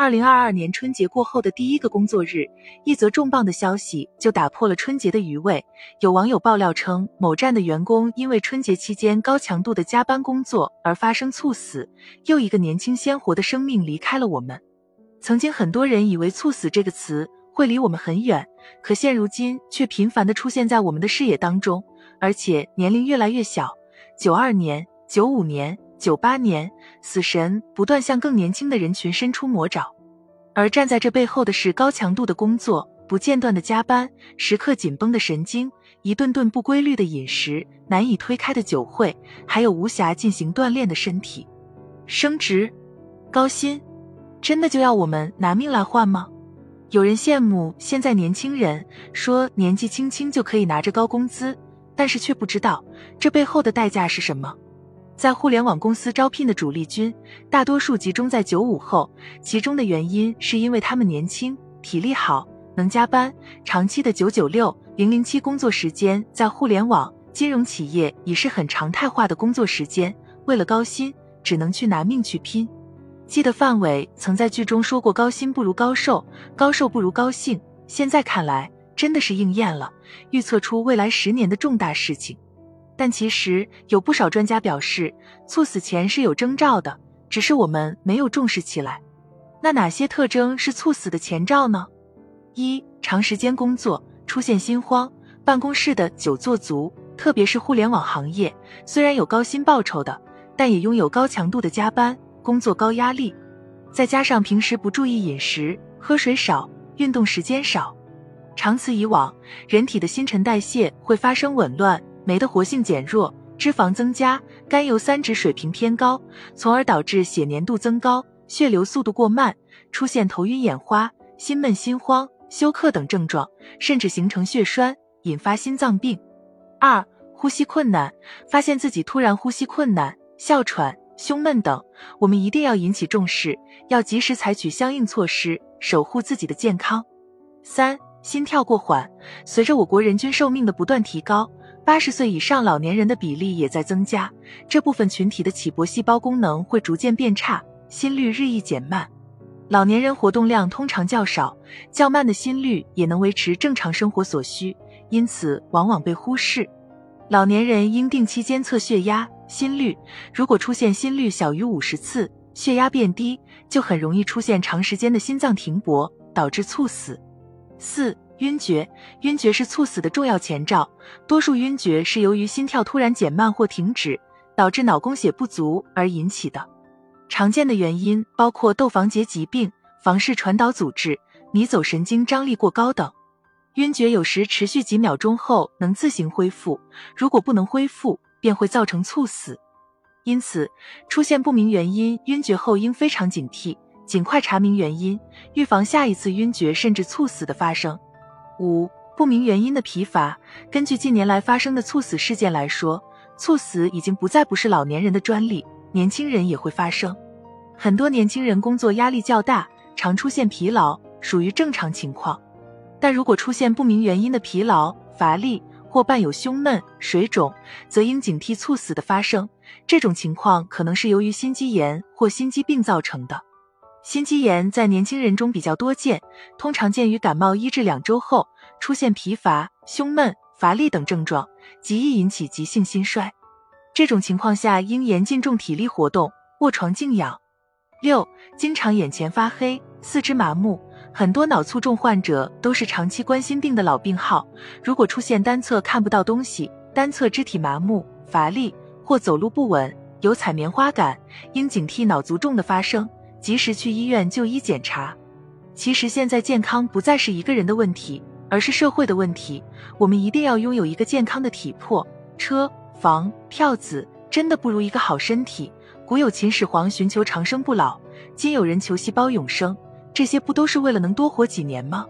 二零二二年春节过后的第一个工作日，一则重磅的消息就打破了春节的余味。有网友爆料称，某站的员工因为春节期间高强度的加班工作而发生猝死，又一个年轻鲜活的生命离开了我们。曾经很多人以为“猝死”这个词会离我们很远，可现如今却频繁的出现在我们的视野当中，而且年龄越来越小。九二年、九五年。九八年，死神不断向更年轻的人群伸出魔爪，而站在这背后的是高强度的工作、不间断的加班、时刻紧绷的神经、一顿顿不规律的饮食、难以推开的酒会，还有无暇进行锻炼的身体。升职、高薪，真的就要我们拿命来换吗？有人羡慕现在年轻人，说年纪轻轻就可以拿着高工资，但是却不知道这背后的代价是什么。在互联网公司招聘的主力军，大多数集中在九五后，其中的原因是因为他们年轻、体力好、能加班。长期的九九六、零零七工作时间，在互联网金融企业已是很常态化的工作时间。为了高薪，只能去拿命去拼。记得范伟曾在剧中说过：“高薪不如高寿，高寿不如高兴。”现在看来，真的是应验了，预测出未来十年的重大事情。但其实有不少专家表示，猝死前是有征兆的，只是我们没有重视起来。那哪些特征是猝死的前兆呢？一、长时间工作出现心慌，办公室的久坐族，特别是互联网行业，虽然有高薪报酬的，但也拥有高强度的加班，工作高压力，再加上平时不注意饮食，喝水少，运动时间少，长此以往，人体的新陈代谢会发生紊乱。酶的活性减弱，脂肪增加，甘油三酯水平偏高，从而导致血粘度增高，血流速度过慢，出现头晕眼花、心闷心慌、休克等症状，甚至形成血栓，引发心脏病。二、呼吸困难，发现自己突然呼吸困难、哮喘、胸闷等，我们一定要引起重视，要及时采取相应措施，守护自己的健康。三、心跳过缓，随着我国人均寿命的不断提高。八十岁以上老年人的比例也在增加，这部分群体的起搏细胞功能会逐渐变差，心率日益减慢。老年人活动量通常较少，较慢的心率也能维持正常生活所需，因此往往被忽视。老年人应定期监测血压、心率，如果出现心率小于五十次，血压变低，就很容易出现长时间的心脏停搏，导致猝死。四。晕厥，晕厥是猝死的重要前兆。多数晕厥是由于心跳突然减慢或停止，导致脑供血不足而引起的。常见的原因包括窦房结疾病、房室传导阻滞、迷走神经张力过高等。晕厥有时持续几秒钟后能自行恢复，如果不能恢复，便会造成猝死。因此，出现不明原因晕厥后应非常警惕，尽快查明原因，预防下一次晕厥甚至猝死的发生。五不明原因的疲乏。根据近年来发生的猝死事件来说，猝死已经不再不是老年人的专利，年轻人也会发生。很多年轻人工作压力较大，常出现疲劳，属于正常情况。但如果出现不明原因的疲劳、乏力或伴有胸闷、水肿，则应警惕猝死的发生。这种情况可能是由于心肌炎或心肌病造成的。心肌炎在年轻人中比较多见，通常见于感冒一至两周后出现疲乏、胸闷、乏力等症状，极易引起急性心衰。这种情况下应严禁重体力活动，卧床静养。六、经常眼前发黑、四肢麻木，很多脑卒中患者都是长期冠心病的老病号。如果出现单侧看不到东西、单侧肢体麻木、乏力或走路不稳、有踩棉花感，应警惕脑卒中的发生。及时去医院就医检查。其实现在健康不再是一个人的问题，而是社会的问题。我们一定要拥有一个健康的体魄。车房票子真的不如一个好身体。古有秦始皇寻求长生不老，今有人求细胞永生，这些不都是为了能多活几年吗？